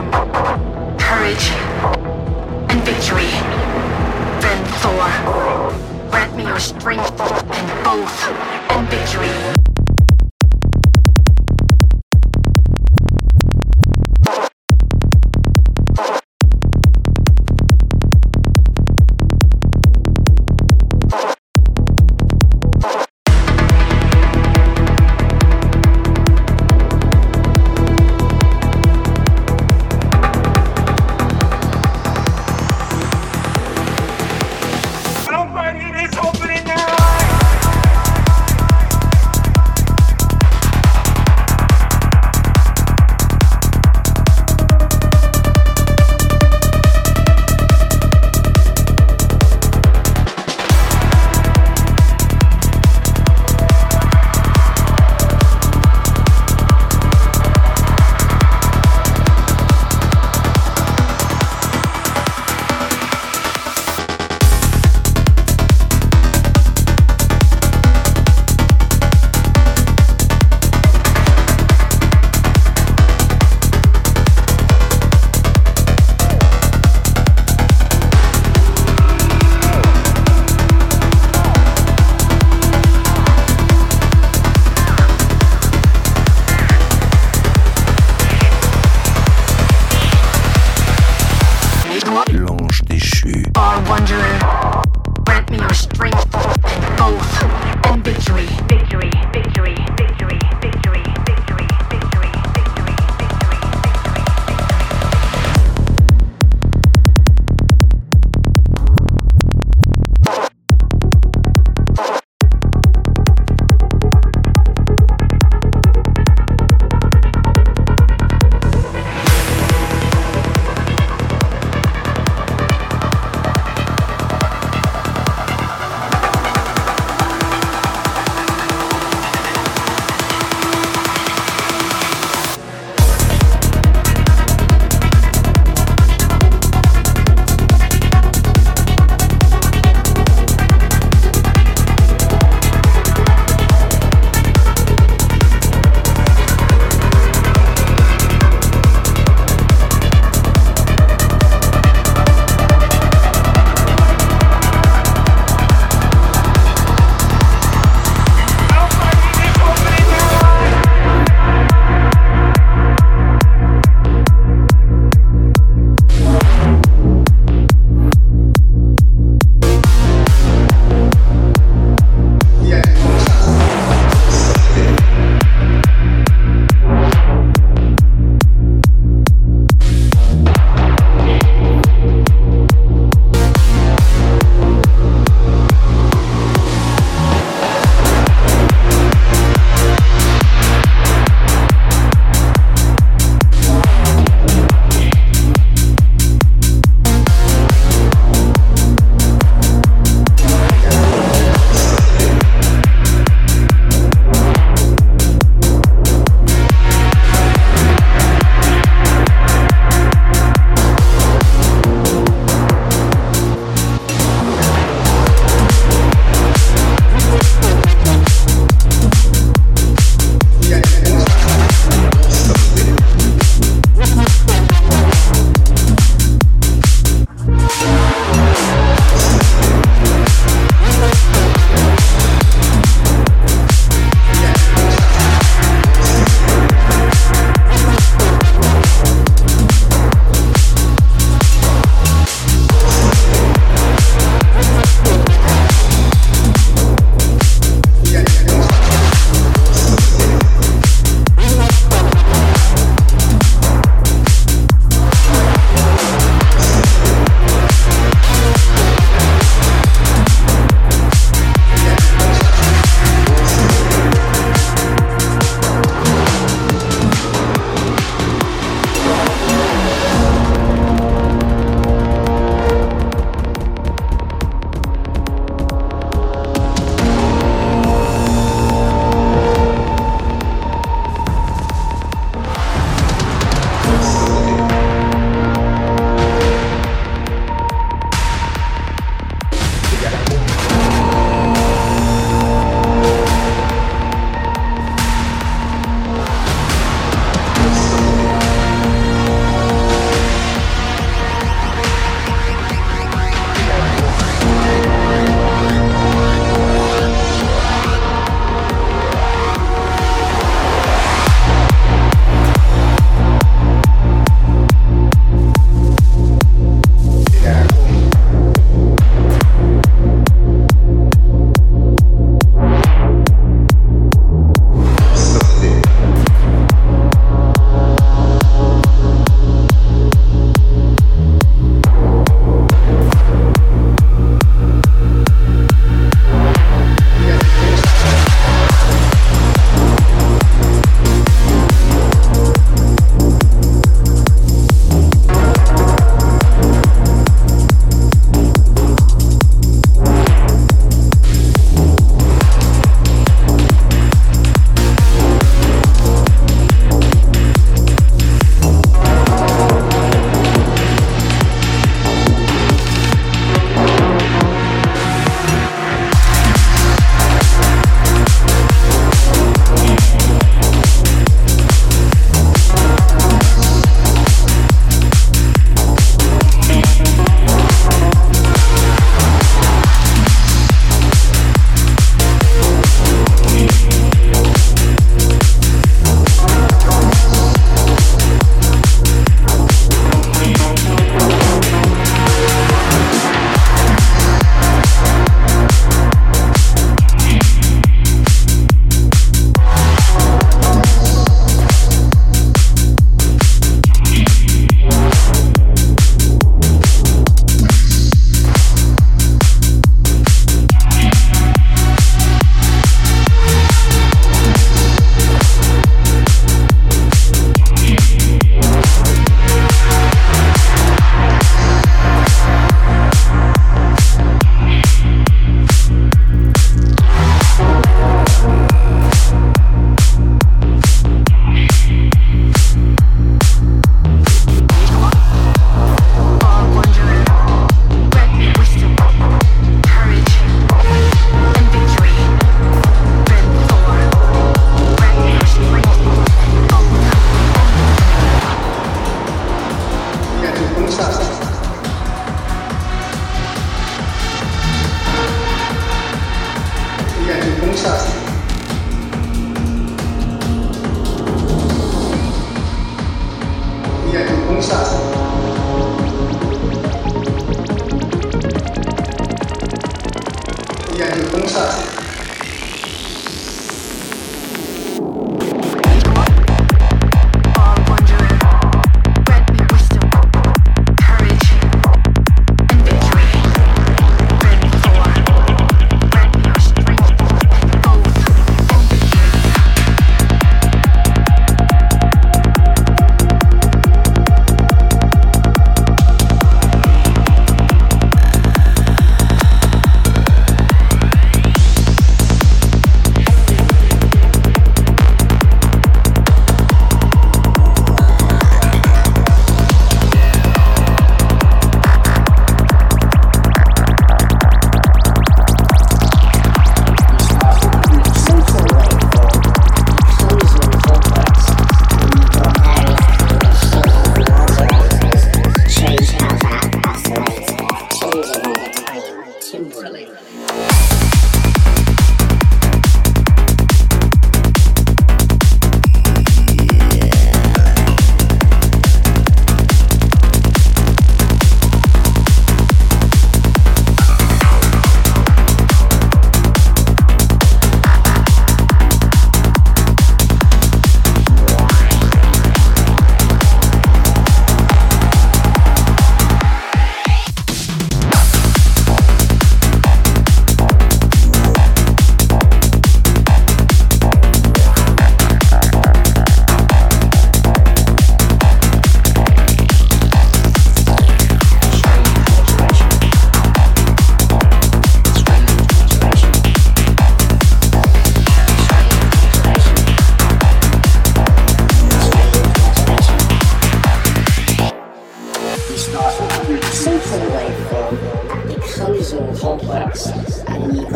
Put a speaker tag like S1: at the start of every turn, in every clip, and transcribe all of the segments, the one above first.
S1: wisdom, courage, and victory.
S2: Then Thor, grant me your strength and both and victory.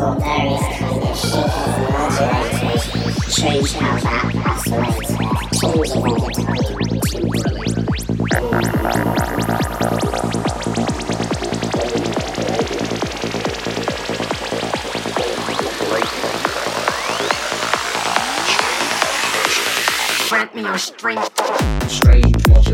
S2: Got various kind of shapers and modulators change how that oscillates. Tons of
S1: Grant me your strength.
S3: Strange modulation.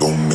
S4: Don't